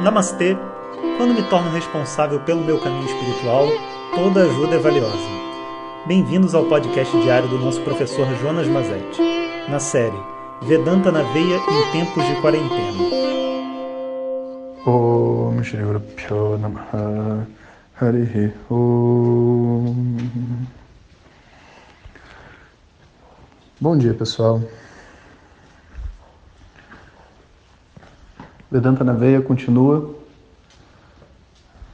Namastê! Quando me torno responsável pelo meu caminho espiritual, toda ajuda é valiosa. Bem-vindos ao podcast diário do nosso professor Jonas Mazetti, na série Vedanta na Veia em Tempos de Quarentena. Bom dia, pessoal. Vedanta na Veia continua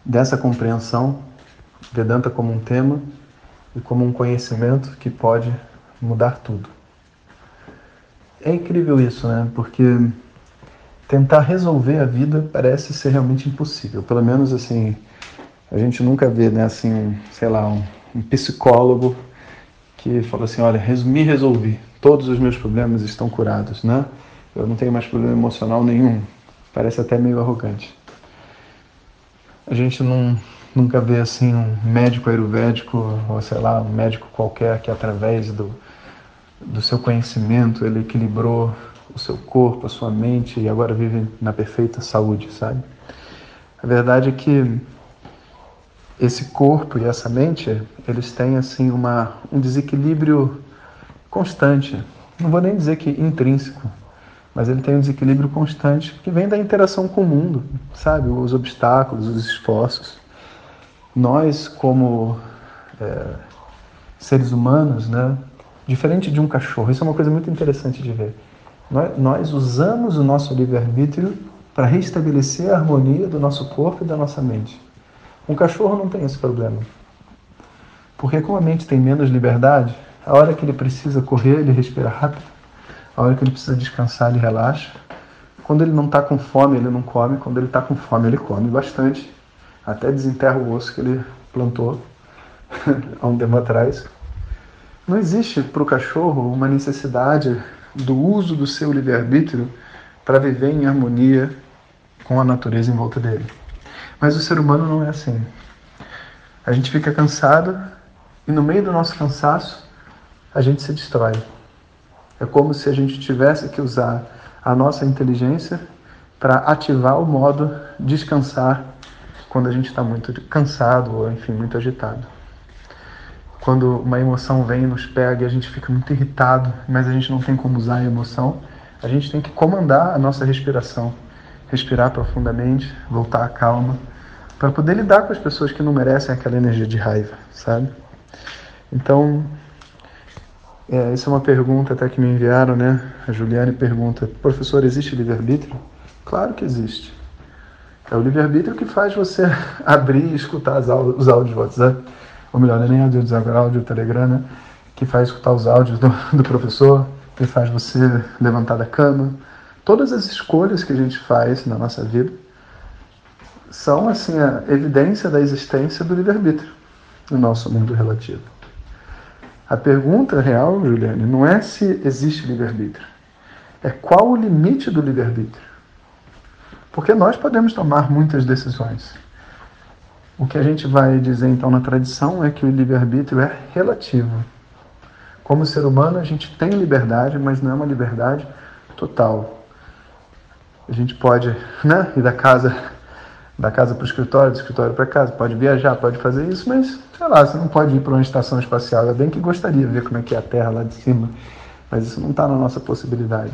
dessa compreensão, Vedanta como um tema e como um conhecimento que pode mudar tudo. É incrível isso, né? Porque tentar resolver a vida parece ser realmente impossível. Pelo menos assim, a gente nunca vê, né, assim, um, sei lá, um, um psicólogo que fala assim, olha, me resolvi, todos os meus problemas estão curados, né? Eu não tenho mais problema emocional nenhum. Parece até meio arrogante. A gente não, nunca vê assim um médico ayurvédico, ou sei lá, um médico qualquer que através do, do seu conhecimento ele equilibrou o seu corpo, a sua mente e agora vive na perfeita saúde, sabe? A verdade é que esse corpo e essa mente, eles têm assim uma, um desequilíbrio constante. Não vou nem dizer que intrínseco, mas ele tem um desequilíbrio constante que vem da interação com o mundo, sabe? Os obstáculos, os esforços. Nós, como é, seres humanos, né? Diferente de um cachorro, isso é uma coisa muito interessante de ver. Nós, nós usamos o nosso livre-arbítrio para restabelecer a harmonia do nosso corpo e da nossa mente. Um cachorro não tem esse problema. Porque como a mente tem menos liberdade, a hora que ele precisa correr, ele respira rápido a hora que ele precisa descansar, ele relaxa. Quando ele não está com fome, ele não come. Quando ele está com fome, ele come bastante. Até desenterra o osso que ele plantou há um tempo atrás. Não existe para o cachorro uma necessidade do uso do seu livre-arbítrio para viver em harmonia com a natureza em volta dele. Mas o ser humano não é assim. A gente fica cansado e no meio do nosso cansaço a gente se destrói. É como se a gente tivesse que usar a nossa inteligência para ativar o modo descansar quando a gente está muito cansado ou, enfim, muito agitado. Quando uma emoção vem e nos pega e a gente fica muito irritado, mas a gente não tem como usar a emoção, a gente tem que comandar a nossa respiração, respirar profundamente, voltar à calma, para poder lidar com as pessoas que não merecem aquela energia de raiva, sabe? Então, é, essa é uma pergunta até que me enviaram, né? A Juliane pergunta: professor, existe livre-arbítrio? Claro que existe. É o livre-arbítrio que faz você abrir e escutar os áudios do WhatsApp. Ou melhor, não é nem áudio do WhatsApp, áudio do Telegram, né? Que faz escutar os áudios do, do professor, que faz você levantar da cama. Todas as escolhas que a gente faz na nossa vida são, assim, a evidência da existência do livre-arbítrio no nosso mundo relativo. A pergunta real, Juliane, não é se existe livre-arbítrio. É qual o limite do livre-arbítrio. Porque nós podemos tomar muitas decisões. O que a gente vai dizer então na tradição é que o livre-arbítrio é relativo. Como ser humano, a gente tem liberdade, mas não é uma liberdade total. A gente pode né, ir da casa da casa para o escritório, do escritório para casa, pode viajar, pode fazer isso, mas sei lá, você não pode ir para uma estação espacial. É bem que gostaria de ver como é que é a Terra lá de cima, mas isso não está na nossa possibilidade.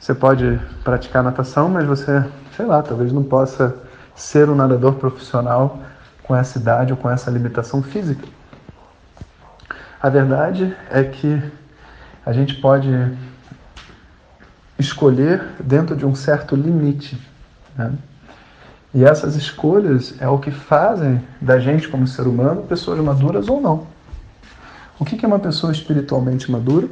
Você pode praticar natação, mas você, sei lá, talvez não possa ser um nadador profissional com essa idade ou com essa limitação física. A verdade é que a gente pode escolher dentro de um certo limite. Né? E essas escolhas é o que fazem da gente, como ser humano, pessoas maduras ou não. O que é uma pessoa espiritualmente madura?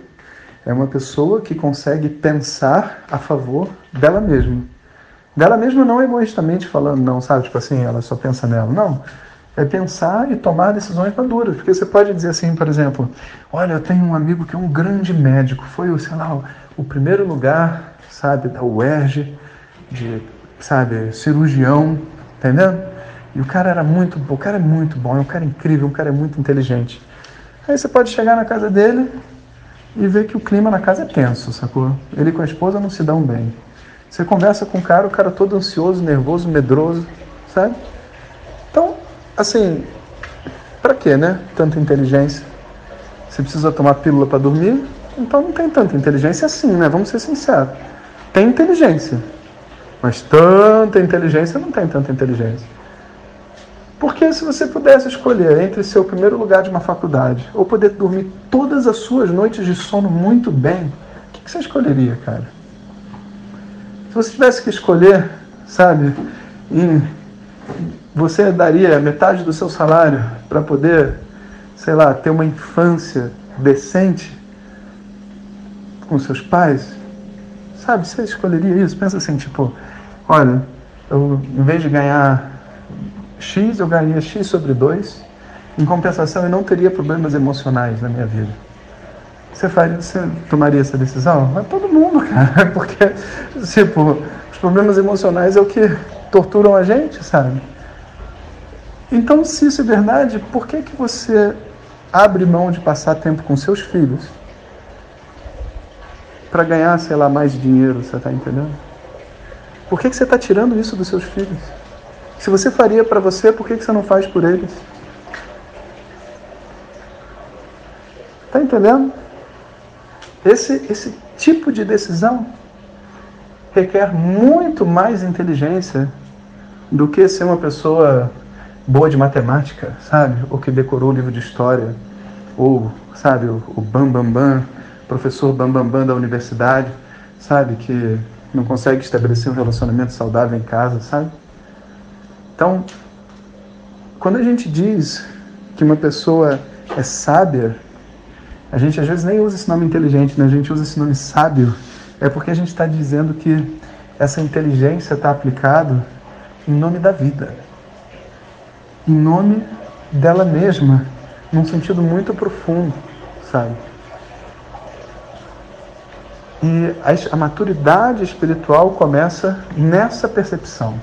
É uma pessoa que consegue pensar a favor dela mesma. Dela mesma não egoístamente falando, não, sabe? Tipo assim, ela só pensa nela. Não. É pensar e tomar decisões maduras. Porque você pode dizer assim, por exemplo, olha, eu tenho um amigo que é um grande médico, foi, sei lá, o primeiro lugar, sabe, da UERJ, de sabe, cirurgião, entendeu? E o cara era muito bom, o cara é muito bom, é um cara incrível, um cara é muito inteligente. Aí você pode chegar na casa dele e ver que o clima na casa é tenso, sacou? Ele com a esposa não se dão bem. Você conversa com o cara, o cara todo ansioso, nervoso, medroso, sabe? Então, assim, para quê, né? Tanta inteligência. Você precisa tomar pílula para dormir? Então não tem tanta inteligência assim, né? Vamos ser sinceros. Tem inteligência, mas tanta inteligência não tem tanta inteligência. Porque se você pudesse escolher entre ser o primeiro lugar de uma faculdade ou poder dormir todas as suas noites de sono muito bem, o que você escolheria, cara? Se você tivesse que escolher, sabe, em, você daria metade do seu salário para poder, sei lá, ter uma infância decente com seus pais? Sabe, você escolheria isso? Pensa assim, tipo, olha, eu, em vez de ganhar X, eu ganharia X sobre 2. Em compensação, eu não teria problemas emocionais na minha vida. Você, faria, você tomaria essa decisão? Mas todo mundo, cara. Porque, tipo, os problemas emocionais é o que torturam a gente, sabe? Então, se isso é verdade, por que, que você abre mão de passar tempo com seus filhos para ganhar, sei lá, mais dinheiro, você está entendendo? Por que, que você está tirando isso dos seus filhos? Se você faria para você, por que você não faz por eles? Está entendendo? Esse, esse tipo de decisão requer muito mais inteligência do que ser uma pessoa boa de matemática, sabe? Ou que decorou o livro de história, ou, sabe, o, o bam bam bam, professor bam bam bam da universidade, sabe, que não consegue estabelecer um relacionamento saudável em casa, sabe? Então, quando a gente diz que uma pessoa é sábia, a gente às vezes nem usa esse nome inteligente, né? a gente usa esse nome sábio, é porque a gente está dizendo que essa inteligência está aplicada em nome da vida, em nome dela mesma, num sentido muito profundo, sabe? E a, maturidade espiritual começa nessa percepção.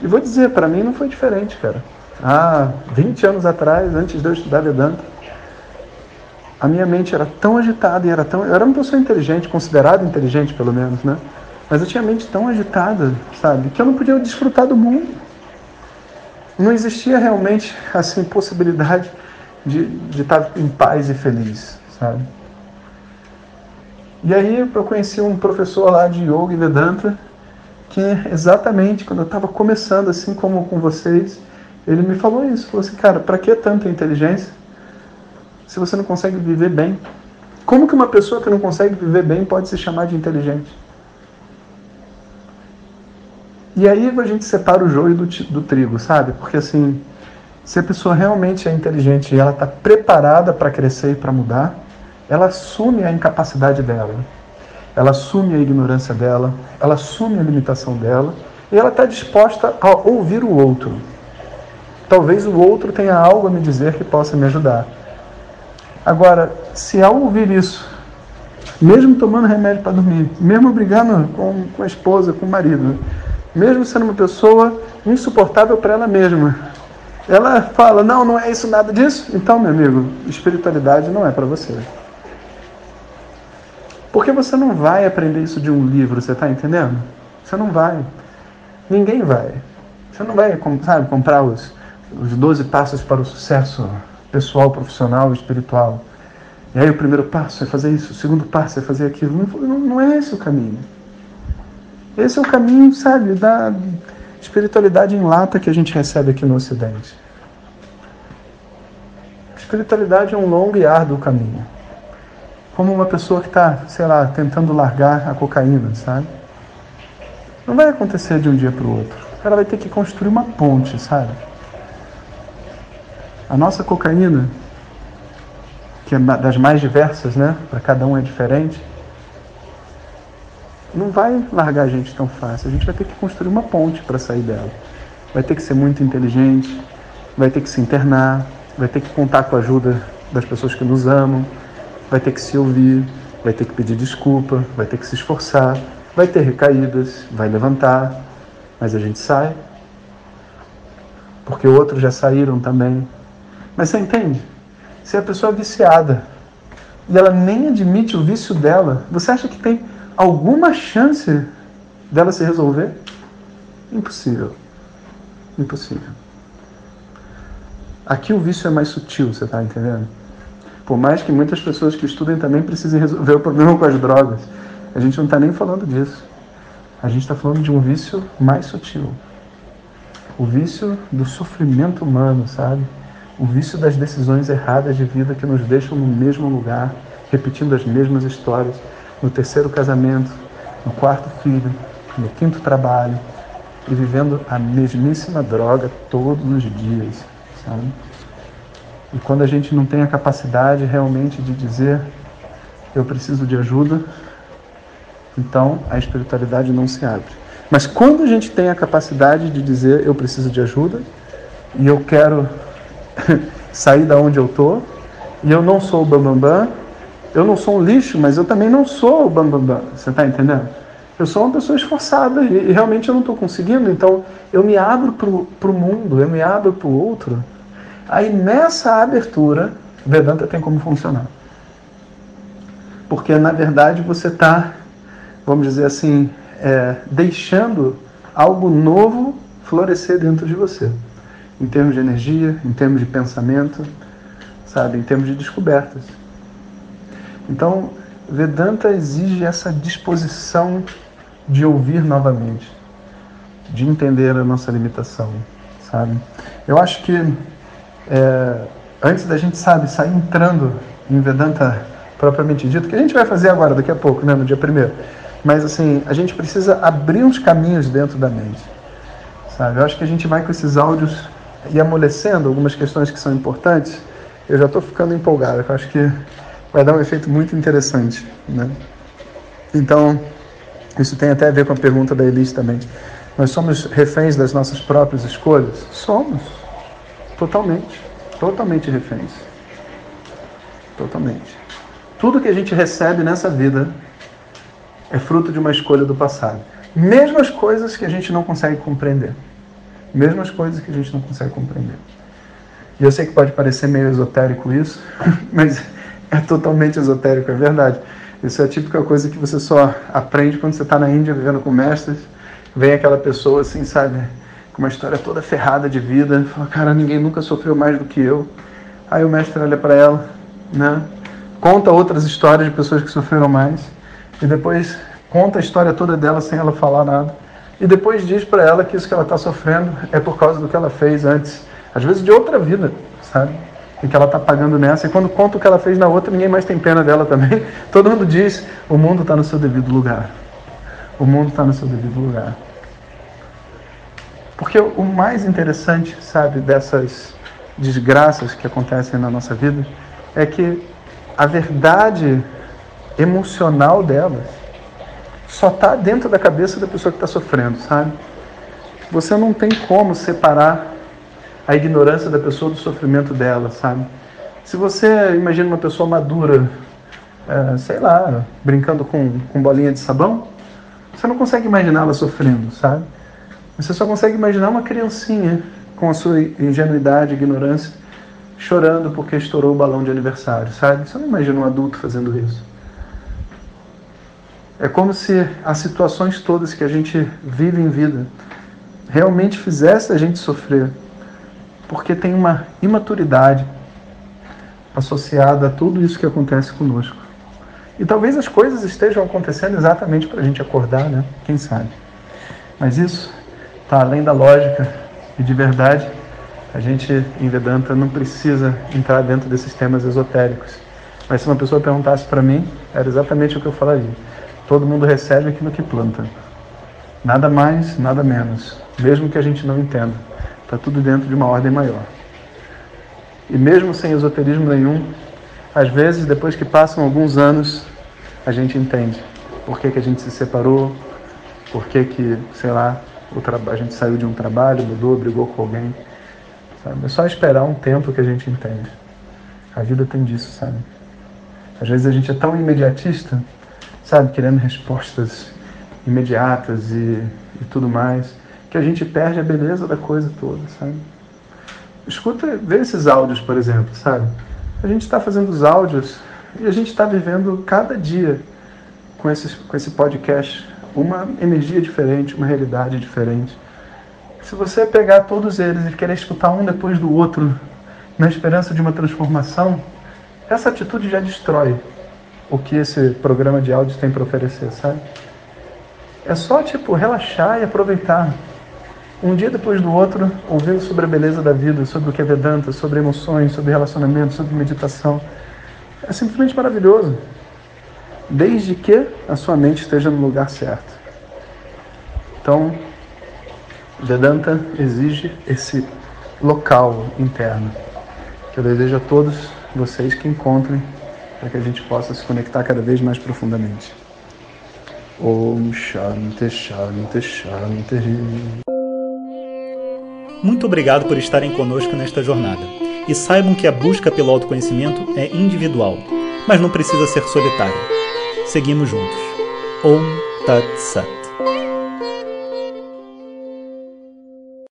E vou dizer, para mim não foi diferente, cara. Há 20 anos atrás, antes de eu estudar Vedanta, a minha mente era tão agitada e era tão. Eu era uma pessoa inteligente, considerada inteligente pelo menos, né? Mas eu tinha a mente tão agitada, sabe? Que eu não podia desfrutar do mundo. Não existia realmente, assim, possibilidade de, de estar em paz e feliz, sabe? E aí eu conheci um professor lá de Yoga e Vedanta que exatamente quando eu estava começando, assim como com vocês, ele me falou isso. Falou assim, cara, para que tanta inteligência se você não consegue viver bem? Como que uma pessoa que não consegue viver bem pode se chamar de inteligente? E aí a gente separa o joio do, do trigo, sabe? Porque assim, se a pessoa realmente é inteligente e ela está preparada para crescer e para mudar, ela assume a incapacidade dela ela assume a ignorância dela, ela assume a limitação dela e ela está disposta a ouvir o outro. Talvez o outro tenha algo a me dizer que possa me ajudar. Agora, se ao ouvir isso, mesmo tomando remédio para dormir, mesmo brigando com, com a esposa, com o marido, mesmo sendo uma pessoa insuportável para ela mesma, ela fala: Não, não é isso, nada disso. Então, meu amigo, espiritualidade não é para você. Porque você não vai aprender isso de um livro, você está entendendo? Você não vai. Ninguém vai. Você não vai, sabe, comprar os, os 12 passos para o sucesso pessoal, profissional, espiritual. E aí o primeiro passo é fazer isso, o segundo passo é fazer aquilo. Não, não é esse o caminho. Esse é o caminho, sabe, da espiritualidade em lata que a gente recebe aqui no Ocidente. Espiritualidade é um longo e árduo caminho como uma pessoa que está, sei lá, tentando largar a cocaína, sabe? Não vai acontecer de um dia para o outro. Ela vai ter que construir uma ponte, sabe? A nossa cocaína, que é das mais diversas, né? Para cada um é diferente. Não vai largar a gente tão fácil. A gente vai ter que construir uma ponte para sair dela. Vai ter que ser muito inteligente, vai ter que se internar, vai ter que contar com a ajuda das pessoas que nos amam, vai ter que se ouvir, vai ter que pedir desculpa, vai ter que se esforçar, vai ter recaídas, vai levantar, mas a gente sai. Porque outros já saíram também. Mas você entende? Se a pessoa é viciada e ela nem admite o vício dela, você acha que tem alguma chance dela se resolver? Impossível. Impossível. Aqui o vício é mais sutil, você está entendendo? Por mais que muitas pessoas que estudem também precisem resolver o problema com as drogas. A gente não está nem falando disso. A gente está falando de um vício mais sutil. O vício do sofrimento humano, sabe? O vício das decisões erradas de vida que nos deixam no mesmo lugar, repetindo as mesmas histórias, no terceiro casamento, no quarto filho, no quinto trabalho, e vivendo a mesmíssima droga todos os dias, sabe? E quando a gente não tem a capacidade realmente de dizer eu preciso de ajuda, então a espiritualidade não se abre. Mas quando a gente tem a capacidade de dizer eu preciso de ajuda e eu quero sair da onde eu tô e eu não sou o bambambam, bam, bam, eu não sou um lixo, mas eu também não sou o bambambam. Bam. Você está entendendo? Eu sou uma pessoa esforçada e, e realmente eu não estou conseguindo, então eu me abro para o mundo, eu me abro para o outro. Aí nessa abertura, Vedanta tem como funcionar. Porque na verdade você está, vamos dizer assim, é, deixando algo novo florescer dentro de você. Em termos de energia, em termos de pensamento, sabe, em termos de descobertas. Então, Vedanta exige essa disposição de ouvir novamente, de entender a nossa limitação, sabe? Eu acho que é, antes da gente, sabe, sair entrando em Vedanta propriamente dito, que a gente vai fazer agora, daqui a pouco, né, no dia primeiro, mas assim, a gente precisa abrir uns caminhos dentro da mente, sabe? Eu acho que a gente vai com esses áudios e amolecendo algumas questões que são importantes. Eu já estou ficando empolgado, eu acho que vai dar um efeito muito interessante, né? Então, isso tem até a ver com a pergunta da Elis também. Nós somos reféns das nossas próprias escolhas? Somos. Totalmente. Totalmente reféns. Totalmente. Tudo que a gente recebe nessa vida é fruto de uma escolha do passado. Mesmo as coisas que a gente não consegue compreender. Mesmo as coisas que a gente não consegue compreender. E eu sei que pode parecer meio esotérico isso, mas é totalmente esotérico, é verdade. Isso é a típica coisa que você só aprende quando você está na Índia vivendo com mestres. Vem aquela pessoa assim, sabe, com uma história toda ferrada de vida. Fala, cara, ninguém nunca sofreu mais do que eu. Aí o mestre olha para ela, né? Conta outras histórias de pessoas que sofreram mais. E depois conta a história toda dela sem ela falar nada. E depois diz para ela que isso que ela está sofrendo é por causa do que ela fez antes. Às vezes de outra vida, sabe? e que ela está pagando nessa. E quando conta o que ela fez na outra, ninguém mais tem pena dela também. Todo mundo diz: o mundo está no seu devido lugar. O mundo está no seu devido lugar. Porque o mais interessante, sabe, dessas desgraças que acontecem na nossa vida é que a verdade emocional delas só está dentro da cabeça da pessoa que está sofrendo, sabe? Você não tem como separar a ignorância da pessoa do sofrimento dela, sabe? Se você imagina uma pessoa madura, é, sei lá, brincando com, com bolinha de sabão, você não consegue imaginar ela sofrendo, sabe? Você só consegue imaginar uma criancinha com a sua ingenuidade, ignorância, chorando porque estourou o balão de aniversário, sabe? Você não imagina um adulto fazendo isso. É como se as situações todas que a gente vive em vida realmente fizesse a gente sofrer porque tem uma imaturidade associada a tudo isso que acontece conosco. E talvez as coisas estejam acontecendo exatamente para a gente acordar, né? Quem sabe? Mas isso está além da lógica e de verdade. A gente em Vedanta não precisa entrar dentro desses temas esotéricos. Mas se uma pessoa perguntasse para mim, era exatamente o que eu falaria. Todo mundo recebe aquilo que planta. Nada mais, nada menos. Mesmo que a gente não entenda. Está tudo dentro de uma ordem maior. E mesmo sem esoterismo nenhum, às vezes, depois que passam alguns anos, a gente entende por que, que a gente se separou, por que, que sei lá, a gente saiu de um trabalho, mudou, brigou com alguém. Sabe? É só esperar um tempo que a gente entende. A vida tem disso, sabe? Às vezes a gente é tão imediatista, sabe, querendo respostas imediatas e, e tudo mais que a gente perde a beleza da coisa toda, sabe? Escuta, vê esses áudios, por exemplo, sabe? A gente está fazendo os áudios e a gente está vivendo cada dia com esse, com esse podcast uma energia diferente, uma realidade diferente. Se você pegar todos eles e querer escutar um depois do outro, na esperança de uma transformação, essa atitude já destrói o que esse programa de áudio tem para oferecer, sabe? É só, tipo, relaxar e aproveitar. Um dia depois do outro, ouvindo sobre a beleza da vida, sobre o que é Vedanta, sobre emoções, sobre relacionamento, sobre meditação. É simplesmente maravilhoso. Desde que a sua mente esteja no lugar certo. Então, Vedanta exige esse local interno que eu desejo a todos vocês que encontrem para que a gente possa se conectar cada vez mais profundamente. Om Shanti Shanti Shanti. Muito obrigado por estarem conosco nesta jornada. E saibam que a busca pelo autoconhecimento é individual, mas não precisa ser solitária. Seguimos juntos. Om Tat Sat.